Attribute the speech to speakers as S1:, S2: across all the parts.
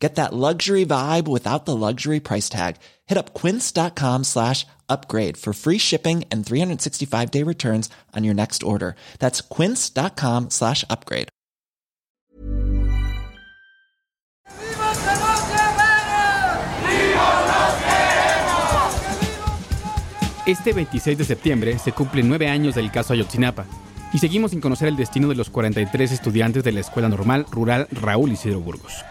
S1: Get that luxury vibe without the luxury price tag. Hit up quince.com slash upgrade for free shipping and 365 day returns on your next order. That's quince.com slash upgrade.
S2: Este 26 de septiembre se cumplen nueve años del caso Ayotzinapa y seguimos sin conocer el destino de los 43 estudiantes de la Escuela Normal Rural Raúl Isidro Burgos.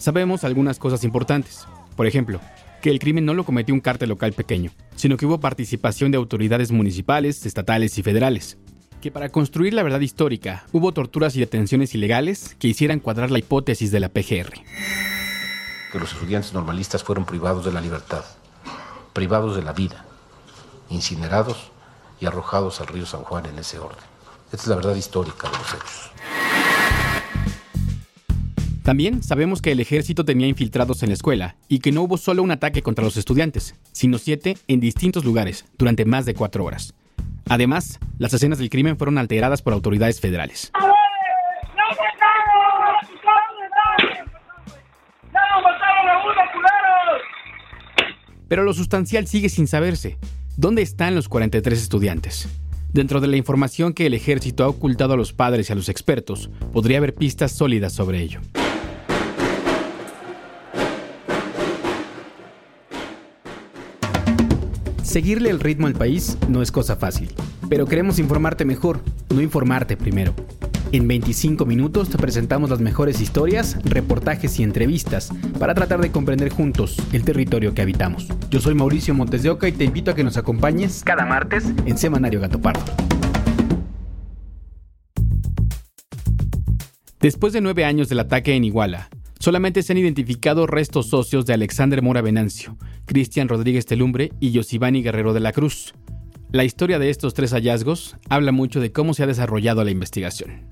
S2: Sabemos algunas cosas importantes. Por ejemplo, que el crimen no lo cometió un cártel local pequeño, sino que hubo participación de autoridades municipales, estatales y federales. Que para construir la verdad histórica hubo torturas y detenciones ilegales que hicieran cuadrar la hipótesis de la PGR.
S3: Que los estudiantes normalistas fueron privados de la libertad, privados de la vida, incinerados y arrojados al río San Juan en ese orden. Esta es la verdad histórica de los hechos.
S2: También sabemos que el ejército tenía infiltrados en la escuela y que no hubo solo un ataque contra los estudiantes, sino siete en distintos lugares durante más de cuatro horas. Además, las escenas del crimen fueron alteradas por autoridades federales. Pero lo sustancial sigue sin saberse. ¿Dónde están los 43 estudiantes? Dentro de la información que el ejército ha ocultado a los padres y a los expertos, podría haber pistas sólidas sobre ello. Seguirle el ritmo al país no es cosa fácil, pero queremos informarte mejor, no informarte primero. En 25 minutos te presentamos las mejores historias, reportajes y entrevistas para tratar de comprender juntos el territorio que habitamos. Yo soy Mauricio Montes de Oca y te invito a que nos acompañes cada martes en Semanario Gato Pardo. Después de nueve años del ataque en Iguala, Solamente se han identificado restos socios de Alexander Mora Venancio, Cristian Rodríguez Telumbre y Yosibani Guerrero de la Cruz. La historia de estos tres hallazgos habla mucho de cómo se ha desarrollado la investigación.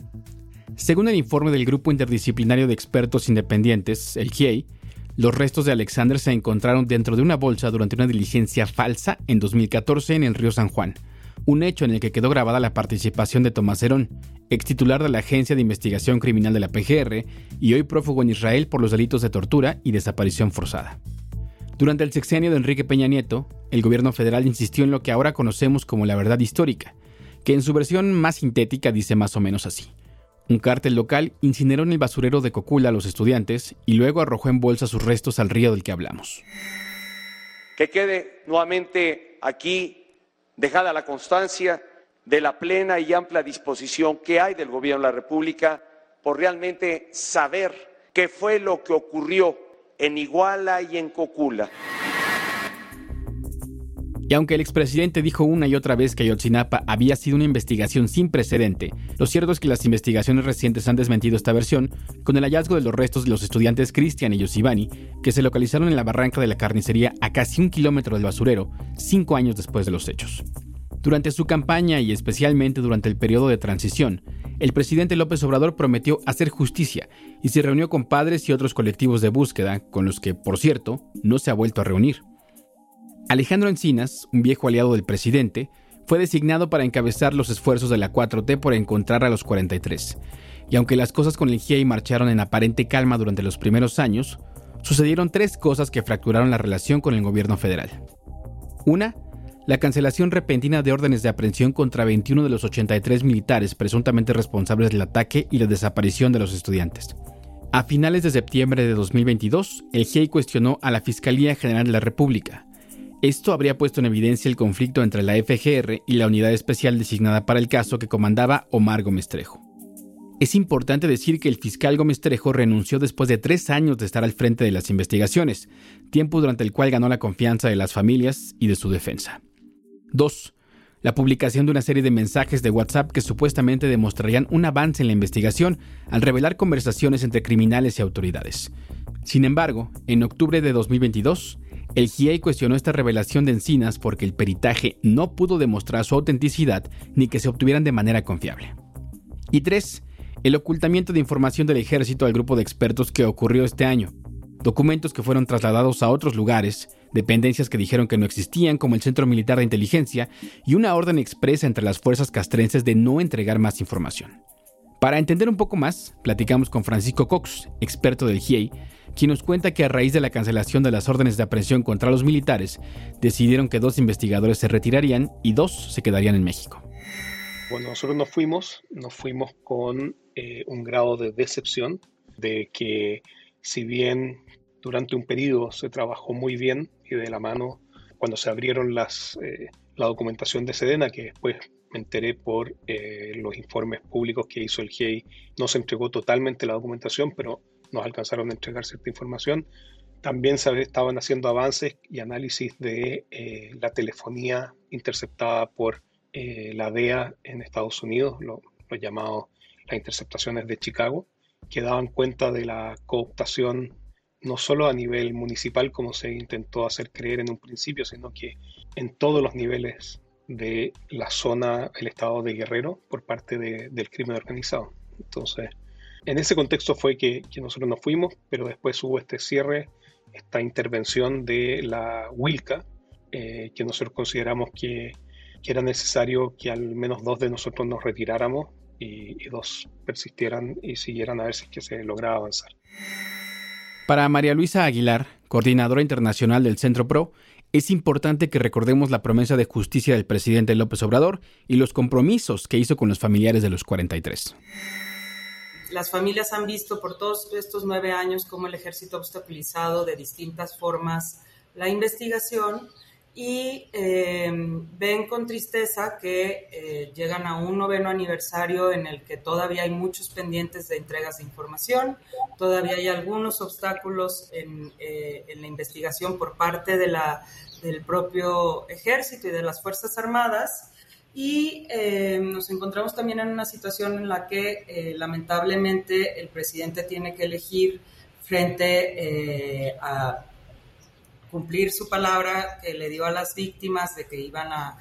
S2: Según el informe del Grupo Interdisciplinario de Expertos Independientes, el GIEI, los restos de Alexander se encontraron dentro de una bolsa durante una diligencia falsa en 2014 en el río San Juan, un hecho en el que quedó grabada la participación de Tomás Herón, ex titular de la Agencia de Investigación Criminal de la PGR y hoy prófugo en Israel por los delitos de tortura y desaparición forzada. Durante el sexenio de Enrique Peña Nieto, el gobierno federal insistió en lo que ahora conocemos como la verdad histórica, que en su versión más sintética dice más o menos así. Un cártel local incineró en el basurero de Cocula a los estudiantes y luego arrojó en bolsa sus restos al río del que hablamos.
S4: Que quede nuevamente aquí dejada la constancia de la plena y amplia disposición que hay del Gobierno de la República por realmente saber qué fue lo que ocurrió en Iguala y en Cocula.
S2: Y aunque el expresidente dijo una y otra vez que Ayotzinapa había sido una investigación sin precedente, lo cierto es que las investigaciones recientes han desmentido esta versión con el hallazgo de los restos de los estudiantes Cristian y Yosibani, que se localizaron en la barranca de la carnicería a casi un kilómetro del basurero, cinco años después de los hechos. Durante su campaña y especialmente durante el periodo de transición, el presidente López Obrador prometió hacer justicia y se reunió con padres y otros colectivos de búsqueda, con los que, por cierto, no se ha vuelto a reunir. Alejandro Encinas, un viejo aliado del presidente, fue designado para encabezar los esfuerzos de la 4T por encontrar a los 43. Y aunque las cosas con el GIEI marcharon en aparente calma durante los primeros años, sucedieron tres cosas que fracturaron la relación con el gobierno federal. Una, la cancelación repentina de órdenes de aprehensión contra 21 de los 83 militares presuntamente responsables del ataque y la desaparición de los estudiantes. A finales de septiembre de 2022, el GIEI cuestionó a la Fiscalía General de la República, esto habría puesto en evidencia el conflicto entre la FGR y la unidad especial designada para el caso que comandaba Omar Gómez Trejo. Es importante decir que el fiscal Gómez Trejo renunció después de tres años de estar al frente de las investigaciones, tiempo durante el cual ganó la confianza de las familias y de su defensa. 2. La publicación de una serie de mensajes de WhatsApp que supuestamente demostrarían un avance en la investigación al revelar conversaciones entre criminales y autoridades. Sin embargo, en octubre de 2022, el GIEI cuestionó esta revelación de Encinas porque el peritaje no pudo demostrar su autenticidad ni que se obtuvieran de manera confiable. Y tres, el ocultamiento de información del ejército al grupo de expertos que ocurrió este año. Documentos que fueron trasladados a otros lugares, dependencias que dijeron que no existían como el Centro Militar de Inteligencia y una orden expresa entre las fuerzas castrenses de no entregar más información. Para entender un poco más, platicamos con Francisco Cox, experto del GIEI, quien nos cuenta que a raíz de la cancelación de las órdenes de aprehensión contra los militares, decidieron que dos investigadores se retirarían y dos se quedarían en México.
S5: Bueno, nosotros nos fuimos, nos fuimos con eh, un grado de decepción de que si bien durante un periodo se trabajó muy bien y de la mano cuando se abrieron las, eh, la documentación de Sedena, que después me enteré por eh, los informes públicos que hizo el GIEI, no se entregó totalmente la documentación, pero nos alcanzaron a entregar cierta información. También se estaban haciendo avances y análisis de eh, la telefonía interceptada por eh, la DEA en Estados Unidos, lo, lo llamado las interceptaciones de Chicago, que daban cuenta de la cooptación no solo a nivel municipal como se intentó hacer creer en un principio, sino que en todos los niveles de la zona, el estado de Guerrero, por parte del crimen organizado. Entonces, en ese contexto fue que, nosotros nos fuimos, pero después hubo este cierre, esta intervención de la Wilca, eh, que nosotros consideramos que, era necesario que al menos dos de nosotros nos retiráramos y, dos persistieran y siguieran a ver si que se lograba avanzar.
S2: Para María Luisa Aguilar, coordinadora internacional del Centro PRO, es importante que recordemos la promesa de justicia del presidente López Obrador y los compromisos que hizo con los familiares de los 43.
S6: Las familias han visto por todos estos nueve años cómo el ejército ha obstaculizado de distintas formas la investigación y eh, ven con tristeza que eh, llegan a un noveno aniversario en el que todavía hay muchos pendientes de entregas de información, todavía hay algunos obstáculos en, eh, en la investigación por parte de la, del propio ejército y de las Fuerzas Armadas. Y nos encontramos también en una situación en la que lamentablemente el presidente tiene que elegir frente a cumplir su palabra que le dio a las víctimas de que iban a,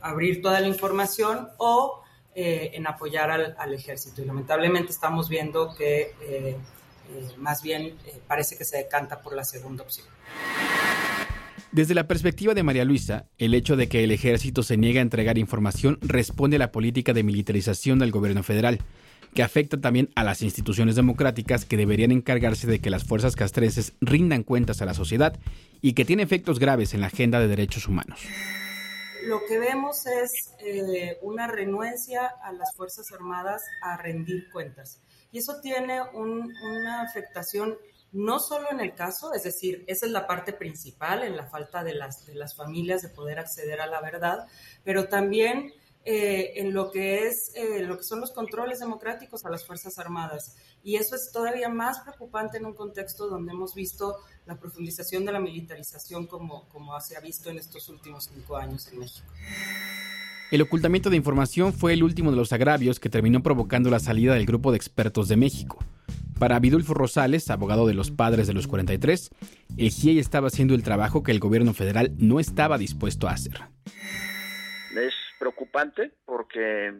S6: abrir toda la información o eh, en apoyar al, ejército. Y lamentablemente estamos viendo que eh, eh, más bien parece que se decanta por la segunda opción.
S2: Desde la perspectiva de María Luisa, el hecho de que el ejército se niegue a entregar información responde a la política de militarización del gobierno federal, que afecta también a las instituciones democráticas que deberían encargarse de que las fuerzas castrenses rindan cuentas a la sociedad y que tiene efectos graves en la agenda de derechos humanos.
S6: Lo que vemos es eh, una renuencia a las Fuerzas Armadas a rendir cuentas. Y eso tiene una afectación no solo en el caso, es decir, esa es la parte principal, en la falta de las, de las familias de poder acceder a la verdad, pero también eh, en lo que es eh, lo que son los controles democráticos a las fuerzas armadas y eso es todavía más preocupante en un contexto donde hemos visto la profundización de la militarización como, como se ha visto en estos últimos cinco años en México.
S2: El ocultamiento de información fue el último de los agravios que terminó provocando la salida del grupo de expertos de México. Para Vidulfo Rosales, abogado de los padres de los 43, el GIEI estaba haciendo el trabajo que el gobierno federal no estaba dispuesto a hacer
S7: porque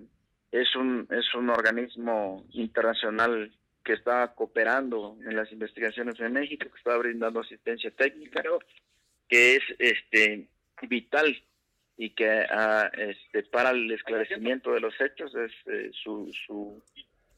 S7: es un, es un organismo internacional que está cooperando en las investigaciones en México, que está brindando asistencia técnica, que es este vital y que ah, este, para el esclarecimiento de los hechos es eh, su, su,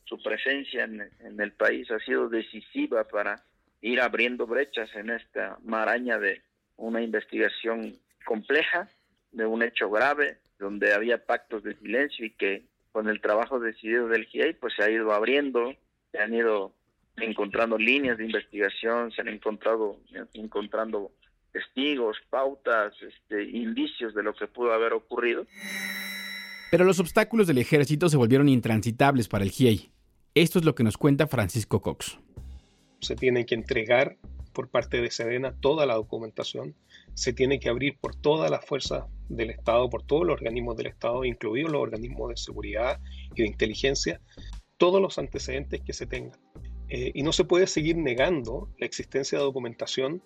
S7: su, presencia en, en, el país ha sido decisiva para ir abriendo brechas en esta maraña de una investigación compleja, de un hecho grave, donde había pactos de silencio y que con el trabajo decidido del GIEI pues se ha ido abriendo, se han ido encontrando líneas de investigación, se han encontrado encontrando testigos, pautas, este, indicios de lo que pudo haber ocurrido.
S2: Pero los obstáculos del ejército se volvieron intransitables para el GIEI. Esto es lo que nos cuenta Francisco Cox.
S5: Se tiene que entregar por parte de Sedena toda la documentación, se tiene que abrir por todas las fuerzas del Estado, por todos los organismos del Estado, incluidos los organismos de seguridad y de inteligencia, todos los antecedentes que se tengan. Eh, y no se puede seguir negando la existencia de documentación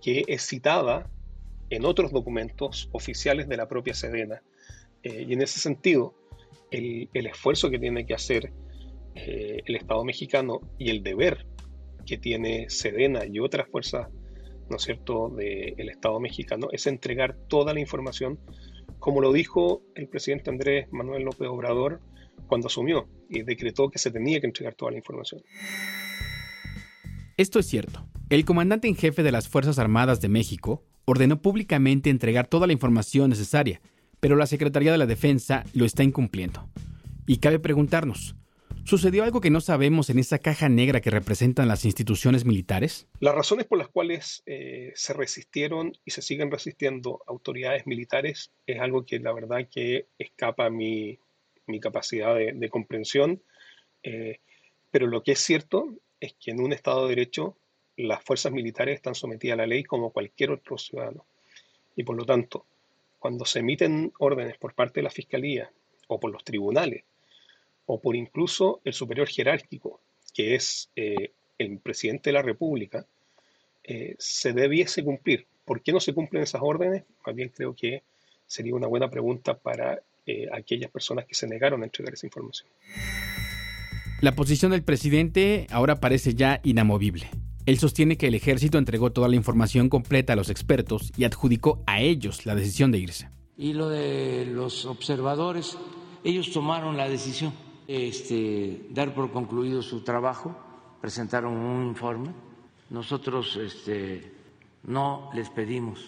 S5: que es citada en otros documentos oficiales de la propia Sedena. Eh, y en ese sentido, el, esfuerzo que tiene que hacer eh, el Estado mexicano y el deber que tiene Sedena y otras fuerzas, ¿no es cierto?, del Estado mexicano es entregar toda la información, como lo dijo el presidente Andrés Manuel López Obrador cuando asumió y decretó que se tenía que entregar toda la información.
S2: Esto es cierto. El comandante en jefe de las Fuerzas Armadas de México ordenó públicamente entregar toda la información necesaria, pero la Secretaría de la Defensa lo está incumpliendo. Y cabe preguntarnos, ¿sucedió algo que no sabemos en esa caja negra que representan las instituciones militares?
S5: Las razones por las cuales eh, se resistieron y se siguen resistiendo autoridades militares es algo que la verdad que escapa a mi, capacidad de, comprensión, eh, pero lo que es cierto es que en un Estado de Derecho las fuerzas militares están sometidas a la ley como cualquier otro ciudadano. Y por lo tanto, cuando se emiten órdenes por parte de la Fiscalía o por los tribunales o por incluso el superior jerárquico, que es eh, el presidente de la República, eh, se debiese cumplir. ¿Por qué no se cumplen esas órdenes? Más bien creo que sería una buena pregunta para eh, aquellas personas que se negaron a entregar esa información.
S2: La posición del presidente ahora parece ya inamovible. Él sostiene que el ejército entregó toda la información completa a los expertos y adjudicó a ellos la decisión de irse.
S8: Y lo de los observadores, ellos tomaron la decisión de este, dar por concluido su trabajo, presentaron un informe. Nosotros este, no les pedimos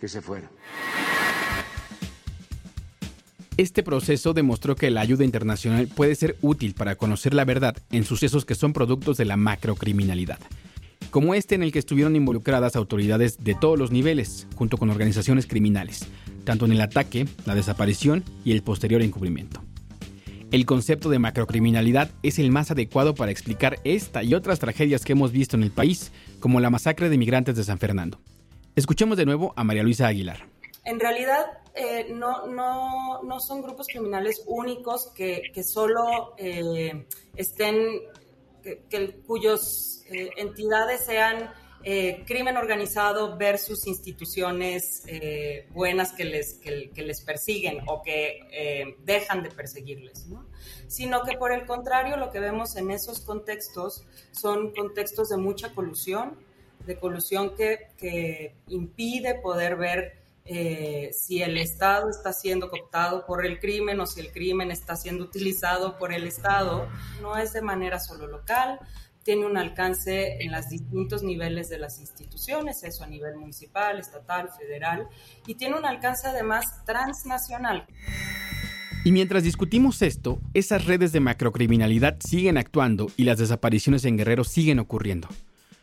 S8: que se fueran.
S2: Este proceso demostró que la ayuda internacional puede ser útil para conocer la verdad en sucesos que son productos de la macrocriminalidad como este en el que estuvieron involucradas autoridades de todos los niveles, junto con organizaciones criminales, tanto en el ataque, la desaparición y el posterior encubrimiento. El concepto de macrocriminalidad es el más adecuado para explicar esta y otras tragedias que hemos visto en el país, como la masacre de migrantes de San Fernando. Escuchemos de nuevo a María Luisa Aguilar.
S6: En realidad, eh, no, no, no, son grupos criminales únicos que, que solo eh, estén, que, cuyos eh, entidades sean eh, crimen organizado versus instituciones eh, buenas que les, que, les persiguen o que dejan de perseguirles, sino que por el contrario lo que vemos en esos contextos son contextos de mucha colusión, de colusión que, que impide poder ver si el Estado está siendo cooptado por el crimen o si el crimen está siendo utilizado por el Estado. No es de manera solo local, tiene un alcance en los distintos niveles de las instituciones, eso a nivel municipal, estatal, federal, y tiene un alcance además transnacional.
S2: Y mientras discutimos esto, esas redes de macrocriminalidad siguen actuando y las desapariciones en Guerrero siguen ocurriendo.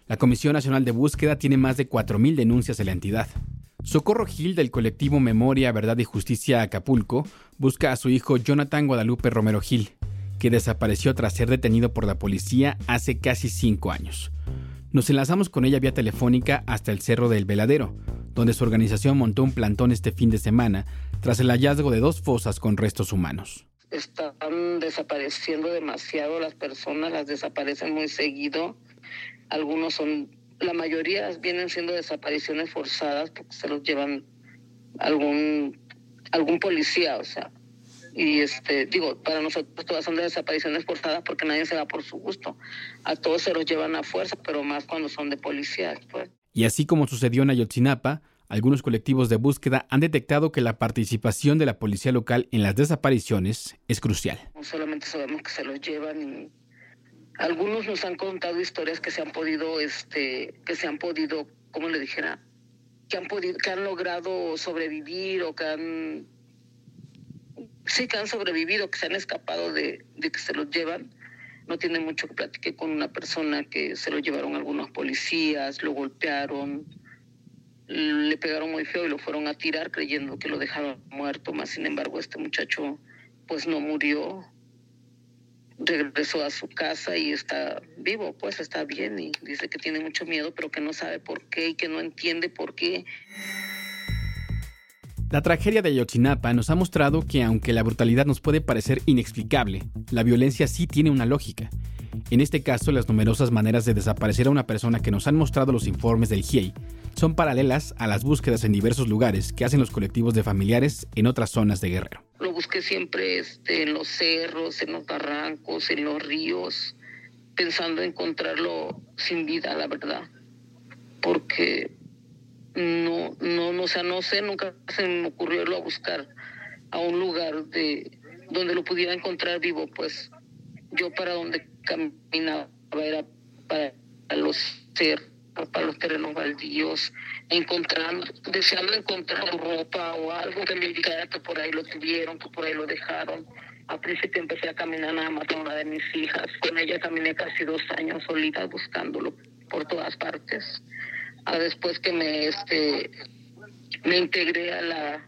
S2: La Comisión Nacional de Búsqueda tiene más de 4.000 denuncias de la entidad. Socorro Gil del colectivo Memoria, Verdad y Justicia Acapulco busca a su hijo Jonathan Guadalupe Romero Gil, que desapareció tras ser detenido por la policía hace casi cinco años. Nos enlazamos con ella vía telefónica hasta el Cerro del Veladero, donde su organización montó un plantón este fin de semana tras el hallazgo de dos fosas con restos humanos.
S9: Están desapareciendo demasiado las personas, las desaparecen muy seguido. Algunos son, la mayoría vienen siendo desapariciones forzadas porque se los llevan algún, algún policía, o sea, y este digo para nosotros todas son de desapariciones forzadas porque nadie se va por su gusto a todos se los llevan a fuerza pero más cuando son de policía pues.
S2: y así como sucedió en Ayotzinapa algunos colectivos de búsqueda han detectado que la participación de la policía local en las desapariciones es crucial.
S9: solamente sabemos que se los llevan y algunos nos han contado historias que se han podido, este, que se han podido, como le dijera, que han podido, que han logrado sobrevivir o que han sí que han sobrevivido, que se han escapado de, que se los llevan. No tiene mucho que platicar con una persona que se lo llevaron algunos policías, lo golpearon, le pegaron muy feo y lo fueron a tirar creyendo que lo dejaron muerto. Más sin embargo, este muchacho pues no murió, regresó a su casa y está vivo, pues está bien y dice que tiene mucho miedo, pero que no sabe por qué y que no entiende por qué.
S2: La tragedia de Ayotzinapa nos ha mostrado que aunque la brutalidad nos puede parecer inexplicable, la violencia sí tiene una lógica. En este caso, las numerosas maneras de desaparecer a una persona que nos han mostrado los informes del GIEI son paralelas a las búsquedas en diversos lugares que hacen los colectivos de familiares en otras zonas de Guerrero.
S9: Lo busqué siempre este, en los cerros, en los barrancos, en los ríos, pensando encontrarlo sin vida, la verdad. Porque no, no, no, o sea, no sé, nunca se me ocurrió irlo a buscar a un lugar de donde lo pudiera encontrar vivo, pues yo para donde caminaba era para los cerros para los terrenos baldíos, encontrando, deseando encontrar ropa o algo que me indicara que por ahí lo tuvieron, que por ahí lo dejaron. Al principio empecé a caminar nada más con una de mis hijas. Con ella caminé casi dos años solita buscándolo por todas partes. A después que me, este, me integré a la,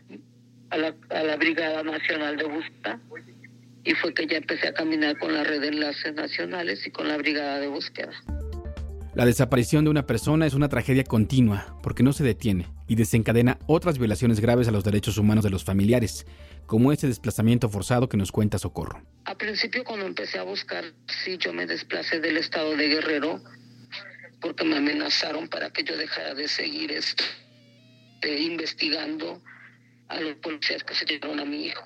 S9: a la, a la Brigada Nacional de Búsqueda y fue que ya empecé a caminar con la red de enlaces nacionales y con la Brigada de Búsqueda.
S2: La desaparición de una persona es una tragedia continua porque no se detiene y desencadena otras violaciones graves a los derechos humanos de los familiares, como ese desplazamiento forzado que nos cuenta Socorro.
S9: A principio cuando empecé a buscar, sí, yo me desplacé del estado de Guerrero porque me amenazaron para que yo dejara de seguir este, investigando a los policías que se llevaron a mi hijo.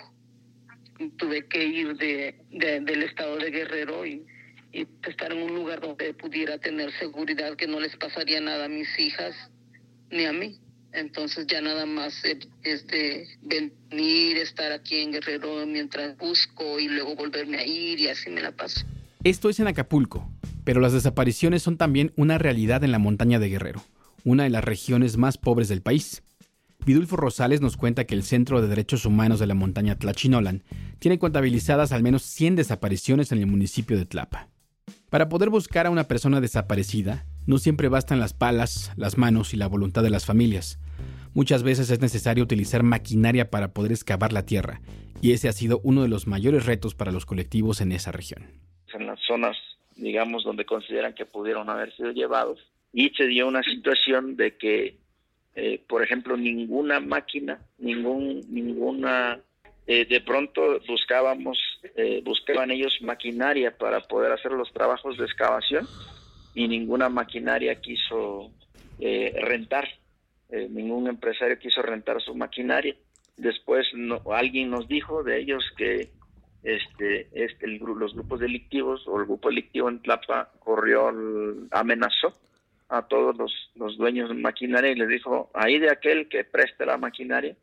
S9: Tuve que ir de, del estado de Guerrero y y estar en un lugar donde pudiera tener seguridad que no les pasaría nada a mis hijas ni a mí. Entonces ya nada más es de venir, estar aquí en Guerrero mientras busco y luego volverme a ir y así me la paso.
S2: Esto es en Acapulco, pero las desapariciones son también una realidad en la montaña de Guerrero, una de las regiones más pobres del país. Vidulfo Rosales nos cuenta que el Centro de Derechos Humanos de la montaña Tlachinolan tiene contabilizadas al menos 100 desapariciones en el municipio de Tlapa. Para poder buscar a una persona desaparecida, no siempre bastan las palas, las manos y la voluntad de las familias. Muchas veces es necesario utilizar maquinaria para poder excavar la tierra, y ese ha sido uno de los mayores retos para los colectivos en esa región.
S7: En las zonas, digamos, donde consideran que pudieron haber sido llevados, y se dio una situación de que, eh, por ejemplo, ninguna máquina, ningún, ninguna eh, de pronto buscábamos, eh, buscaban ellos maquinaria para poder hacer los trabajos de excavación y ninguna maquinaria quiso eh, rentar, ningún empresario quiso rentar su maquinaria. Después no, alguien nos dijo de ellos que este, este los grupos delictivos o el grupo delictivo en Tlapa corrió, amenazó a todos los, los dueños de maquinaria y les dijo, ahí de aquel que preste la maquinaria,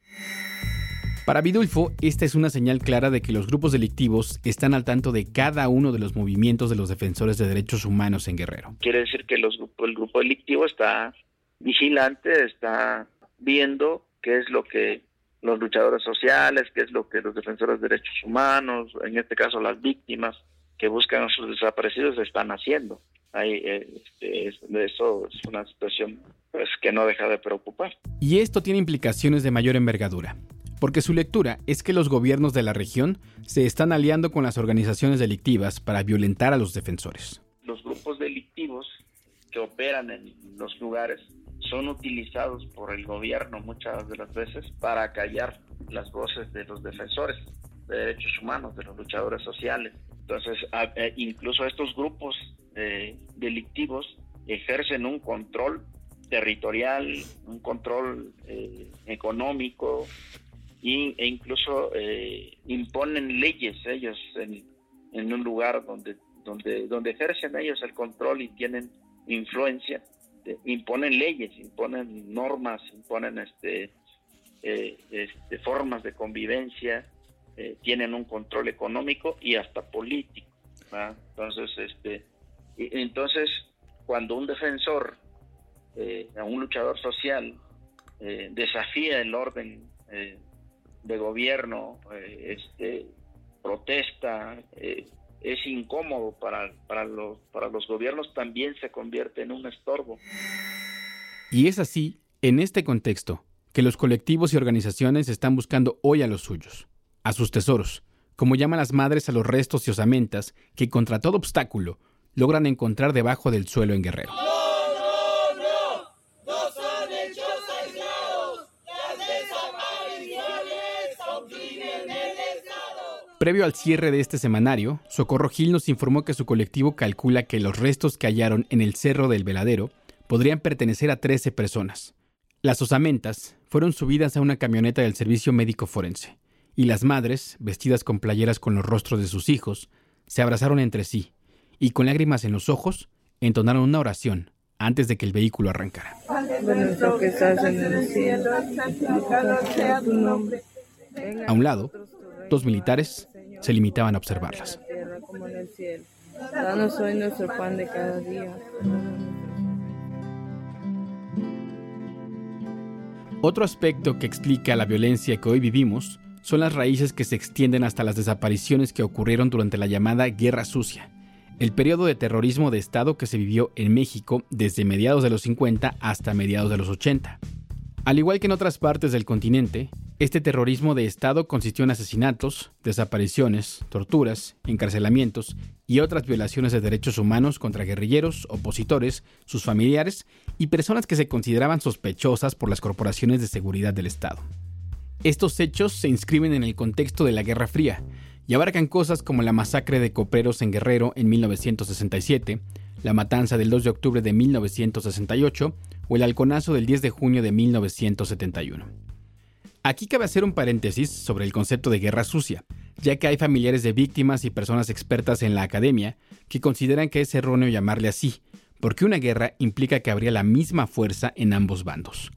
S2: para Vidulfo, esta es una señal clara de que los grupos delictivos están al tanto de cada uno de los movimientos de los defensores de derechos humanos en Guerrero.
S7: Quiere decir que los, el grupo delictivo está vigilante, está viendo qué es lo que los luchadores sociales, qué es lo que los defensores de derechos humanos, en este caso las víctimas que buscan a sus desaparecidos, están haciendo. Ahí, eh, este, eso es una situación pues, que no deja de preocupar.
S2: Y esto tiene implicaciones de mayor envergadura porque su lectura es que los gobiernos de la región se están aliando con las organizaciones delictivas para violentar a los defensores.
S7: Los grupos delictivos que operan en los lugares son utilizados por el gobierno muchas de las veces para callar las voces de los defensores de derechos humanos, de los luchadores sociales. Entonces, eh, incluso estos grupos eh, delictivos ejercen un control territorial, un control eh, económico, e incluso eh, imponen leyes ellos en, en, un lugar donde, donde, donde ejercen ellos el control y tienen influencia, eh, imponen leyes, imponen normas, imponen este, eh, este formas de convivencia, tienen un control económico y hasta político. Entonces, este, entonces, cuando un defensor, un luchador social, desafía el orden de gobierno, eh, este, protesta, eh, es incómodo para, para, los, para los gobiernos, también se convierte en un estorbo.
S2: Y es así, en este contexto, que los colectivos y organizaciones están buscando hoy a los suyos, a sus tesoros, como llaman las madres a los restos y osamentas que contra todo obstáculo logran encontrar debajo del suelo en Guerrero. Previo al cierre de este semanario, Socorro Gil nos informó que su colectivo calcula que los restos que hallaron en el Cerro del Veladero podrían pertenecer a 13 personas. Las osamentas fueron subidas a una camioneta del Servicio Médico Forense y las madres, vestidas con playeras con los rostros de sus hijos, se abrazaron entre sí y con lágrimas en los ojos entonaron una oración antes de que el vehículo arrancara. A un lado, dos militares se limitaban a observarlas. nuestro pan de cada día. Otro aspecto que explica la violencia que hoy vivimos son las raíces que se extienden hasta las desapariciones que ocurrieron durante la llamada Guerra Sucia, el periodo de terrorismo de Estado que se vivió en México desde mediados de los 50 hasta mediados de los 80. Al igual que en otras partes del continente, este terrorismo de Estado consistió en asesinatos, desapariciones, torturas, encarcelamientos y otras violaciones de derechos humanos contra guerrilleros, opositores, sus familiares y personas que se consideraban sospechosas por las corporaciones de seguridad del Estado. Estos hechos se inscriben en el contexto de la Guerra Fría y abarcan cosas como la masacre de coperos en Guerrero en 1967, la matanza del 2 de octubre de 1968 o el halconazo del 10 de junio de 1971. Aquí cabe hacer un paréntesis sobre el concepto de guerra sucia, ya que hay familiares de víctimas y personas expertas en la academia que consideran que es erróneo llamarle así, porque una guerra implica que habría la misma fuerza en ambos bandos.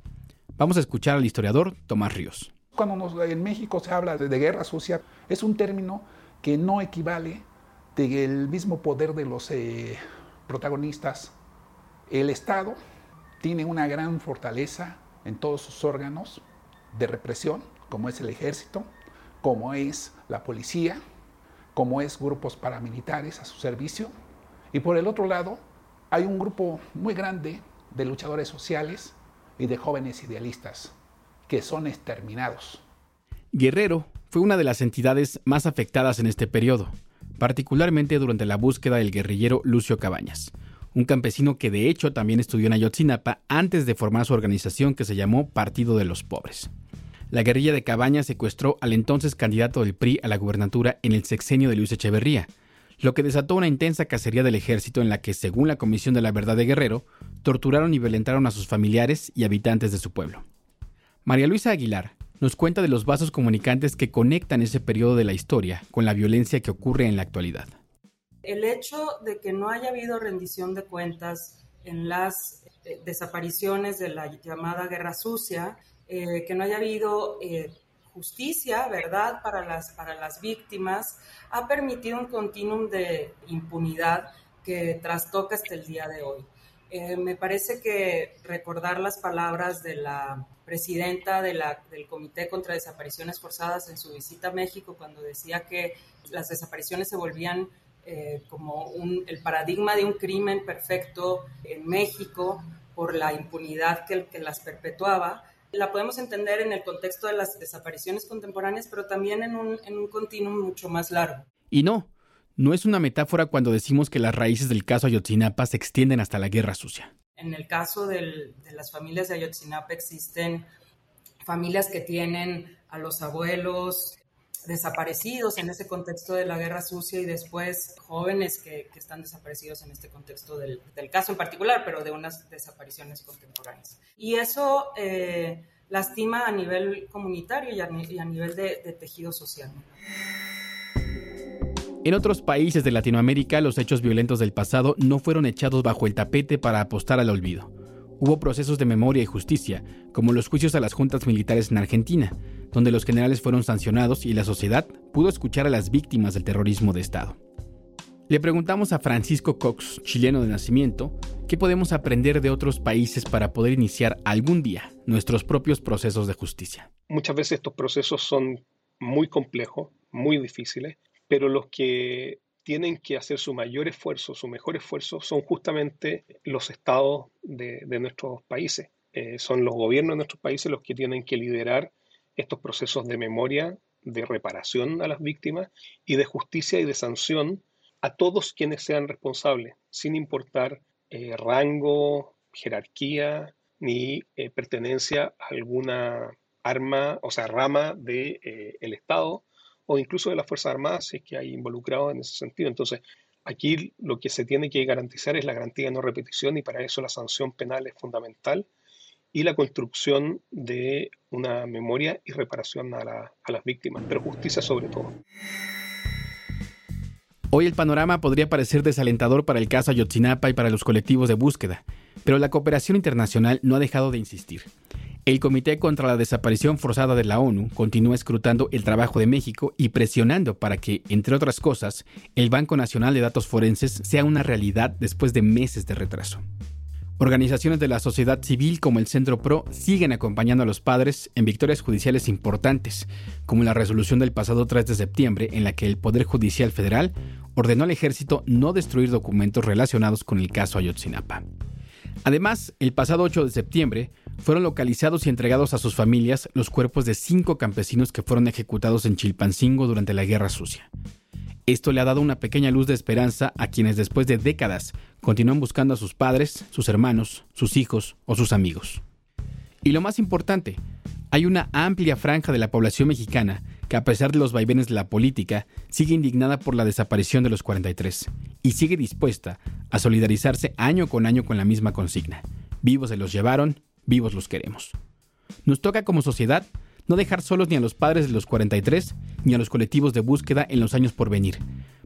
S2: Vamos a escuchar al historiador Tomás Ríos.
S10: Cuando en México se habla de, guerra sucia, es un término que no equivale del mismo poder de los eh, protagonistas. El Estado tiene una gran fortaleza en todos sus órganos de represión, como es el ejército, como es la policía, como es grupos paramilitares a su servicio. Y por el otro lado, hay un grupo muy grande de luchadores sociales y de jóvenes idealistas que son exterminados.
S2: Guerrero fue una de las entidades más afectadas en este periodo, particularmente durante la búsqueda del guerrillero Lucio Cabañas, un campesino que de hecho también estudió en Ayotzinapa antes de formar su organización que se llamó Partido de los Pobres. La guerrilla de Cabañas secuestró al entonces candidato del PRI a la gubernatura en el sexenio de Luis Echeverría, lo que desató una intensa cacería del ejército en la que, según la Comisión de la Verdad de Guerrero, torturaron y violentaron a sus familiares y habitantes de su pueblo. María Luisa Aguilar nos cuenta de los vasos comunicantes que conectan ese periodo de la historia con la violencia que ocurre en la actualidad.
S6: El hecho de que no haya habido rendición de cuentas en las eh, desapariciones de la llamada Guerra Sucia, eh, que no haya habido eh, justicia, verdad, para las, para las víctimas, ha permitido un continuum de impunidad que trastoca hasta el día de hoy. me parece que recordar las palabras de la presidenta de la, del Comité contra Desapariciones Forzadas en su visita a México, cuando decía que las desapariciones se volvían eh, como un, el paradigma de un crimen perfecto en México por la impunidad que, que las perpetuaba, la podemos entender en el contexto de las desapariciones contemporáneas, pero también en un, en un continuum mucho más largo.
S2: Y no, no es una metáfora cuando decimos que las raíces del caso Ayotzinapa se extienden hasta la guerra sucia.
S6: En el caso de las familias de Ayotzinapa existen familias que tienen a los abuelos desaparecidos en ese contexto de la guerra sucia y después jóvenes que, están desaparecidos en este contexto del, caso en particular, pero de unas desapariciones contemporáneas. Y eso eh, lastima a nivel comunitario y a, nivel de tejido social.
S2: En otros países de Latinoamérica, los hechos violentos del pasado no fueron echados bajo el tapete para apostar al olvido. Hubo procesos de memoria y justicia, como los juicios a las juntas militares en Argentina, donde los generales fueron sancionados y la sociedad pudo escuchar a las víctimas del terrorismo de Estado. Le preguntamos a Francisco Cox, chileno de nacimiento, qué podemos aprender de otros países para poder iniciar algún día nuestros propios procesos de justicia.
S5: Muchas veces estos procesos son muy complejos, muy difíciles, pero los que tienen que hacer su mayor esfuerzo, su mejor esfuerzo, son justamente los estados de, nuestros países. Eh, son los gobiernos de nuestros países los que tienen que liderar estos procesos de memoria, de reparación a las víctimas y de justicia y de sanción a todos quienes sean responsables, sin importar eh, rango, jerarquía ni eh, pertenencia a alguna arma, o sea, rama del de, el Estado o incluso de las Fuerzas Armadas, si es que hay involucrados en ese sentido. Entonces, aquí lo que se tiene que garantizar es la garantía de no repetición y para eso la sanción penal es fundamental y la construcción de una memoria y reparación a, a las víctimas, pero justicia sobre todo.
S2: Hoy el panorama podría parecer desalentador para el caso Ayotzinapa y para los colectivos de búsqueda, pero la cooperación internacional no ha dejado de insistir. El Comité contra la Desaparición Forzada de la ONU continúa escrutando el trabajo de México y presionando para que, entre otras cosas, el Banco Nacional de Datos Forenses sea una realidad después de meses de retraso. Organizaciones de la sociedad civil como el Centro PRO siguen acompañando a los padres en victorias judiciales importantes, como la resolución del pasado 3 de septiembre en la que el Poder Judicial Federal ordenó al ejército no destruir documentos relacionados con el caso Ayotzinapa. Además, el pasado 8 de septiembre fueron localizados y entregados a sus familias los cuerpos de cinco campesinos que fueron ejecutados en Chilpancingo durante la Guerra Sucia. Esto le ha dado una pequeña luz de esperanza a quienes después de décadas continúan buscando a sus padres, sus hermanos, sus hijos o sus amigos. Y lo más importante, hay una amplia franja de la población mexicana que a pesar de los vaivenes de la política, sigue indignada por la desaparición de los 43 y sigue dispuesta a solidarizarse año con año con la misma consigna. Vivos se los llevaron, vivos los queremos. Nos toca como sociedad no dejar solos ni a los padres de los 43 ni a los colectivos de búsqueda en los años por venir,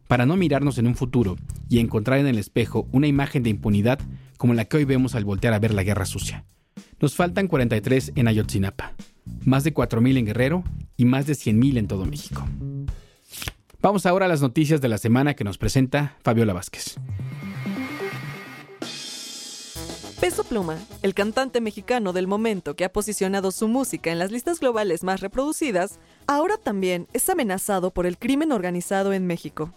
S2: para no mirarnos en un futuro y encontrar en el espejo una imagen de impunidad como la que hoy vemos al voltear a ver la guerra sucia. Nos faltan 43 en Ayotzinapa, más de 4.000 en Guerrero y más de 100.000 en todo México. Vamos ahora a las noticias de la semana que nos presenta Fabiola Vázquez.
S11: Peso Pluma, el cantante mexicano del momento que ha posicionado su música en las listas globales más reproducidas, ahora también es amenazado por el crimen organizado en México.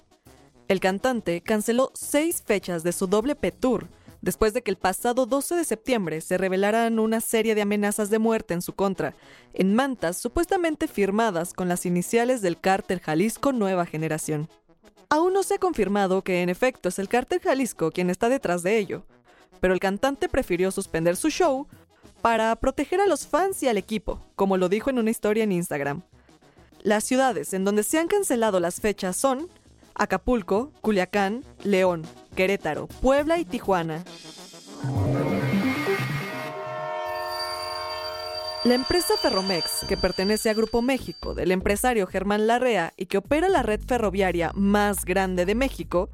S11: El cantante canceló seis fechas de su doble P Tour después de que el pasado 12 de septiembre se revelaran una serie de amenazas de muerte en su contra, en mantas supuestamente firmadas con las iniciales del cártel Jalisco Nueva Generación. Aún no se ha confirmado que en efecto es el cártel Jalisco quien está detrás de ello, pero el cantante prefirió suspender su show para proteger a los fans y al equipo, como lo dijo en una historia en Instagram. Las ciudades en donde se han cancelado las fechas son Acapulco, Culiacán, León, Querétaro, Puebla y Tijuana. La empresa Ferromex, que pertenece a Grupo México del empresario Germán Larrea y que opera la red ferroviaria más grande de México,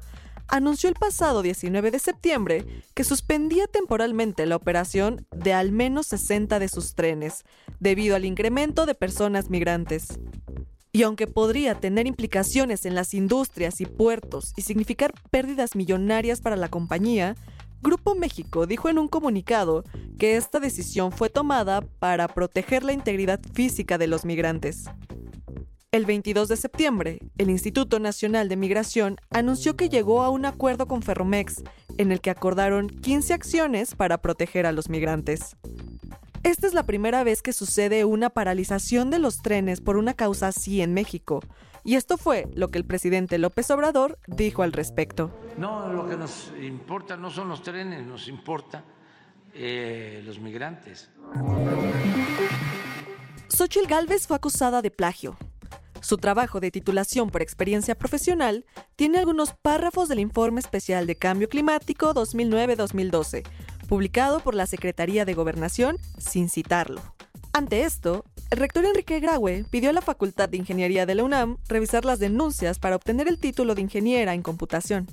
S11: anunció el pasado 19 de septiembre que suspendía temporalmente la operación de al menos 60 de sus trenes, debido al incremento de personas migrantes. Y aunque podría tener implicaciones en las industrias y puertos y significar pérdidas millonarias para la compañía, Grupo México dijo en un comunicado que esta decisión fue tomada para proteger la integridad física de los migrantes. El 22 de septiembre, el Instituto Nacional de Migración anunció que llegó a un acuerdo con Ferromex, en el que acordaron 15 acciones para proteger a los migrantes. Esta es la primera vez que sucede una paralización de los trenes por una causa así en México. Y esto fue lo que el presidente López Obrador dijo al respecto.
S8: No, lo que nos importa no son los trenes, nos importa eh, los migrantes.
S11: Xochitl Gálvez fue acusada de plagio. Su trabajo de titulación por experiencia profesional tiene algunos párrafos del Informe Especial de Cambio Climático 2009-2012 publicado por la Secretaría de Gobernación sin citarlo. Ante esto, el rector Enrique Graue pidió a la Facultad de Ingeniería de la UNAM revisar las denuncias para obtener el título de ingeniera en computación.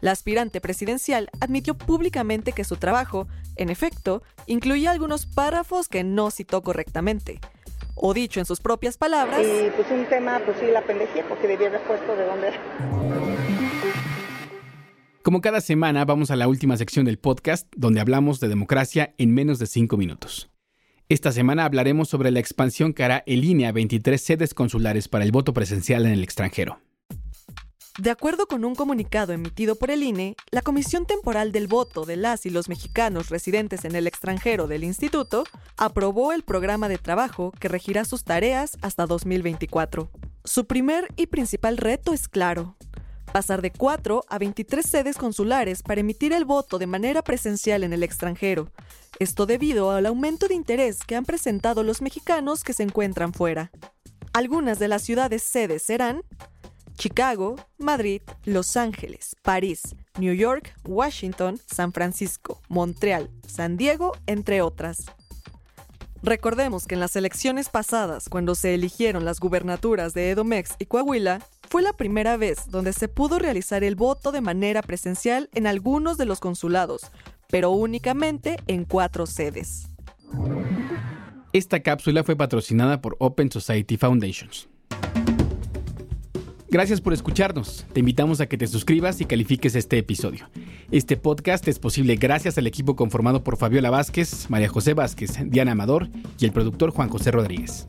S11: La aspirante presidencial admitió públicamente que su trabajo, en efecto, incluía algunos párrafos que no citó correctamente. O dicho en sus propias palabras...
S12: Y pues un tema, pues sí, la pendejé, porque debía haber puesto de dónde era.
S2: Como cada semana, vamos a la última sección del podcast, donde hablamos de democracia en menos de cinco minutos. Esta semana hablaremos sobre la expansión que hará el INE a 23 sedes consulares para el voto presencial en el extranjero.
S11: De acuerdo con un comunicado emitido por el INE, la Comisión Temporal del Voto de las y los mexicanos residentes en el extranjero del instituto aprobó el programa de trabajo que regirá sus tareas hasta 2024. Su primer y principal reto es claro, pasar de 4 a 23 sedes consulares para emitir el voto de manera presencial en el extranjero. Esto debido al aumento de interés que han presentado los mexicanos que se encuentran fuera. Algunas de las ciudades sedes serán Chicago, Madrid, Los Ángeles, París, New York, Washington, San Francisco, Montreal, San Diego, entre otras. Recordemos que en las elecciones pasadas, cuando se eligieron las gubernaturas de Edomex y Coahuila, fue la primera vez donde se pudo realizar el voto de manera presencial en algunos de los consulados, pero únicamente en cuatro sedes.
S2: Esta cápsula fue patrocinada por Open Society Foundations. Gracias por escucharnos. Te invitamos a que te suscribas y califiques este episodio. Este podcast es posible gracias al equipo conformado por Fabiola Vázquez, María José Vázquez, Diana Amador y el productor Juan José Rodríguez.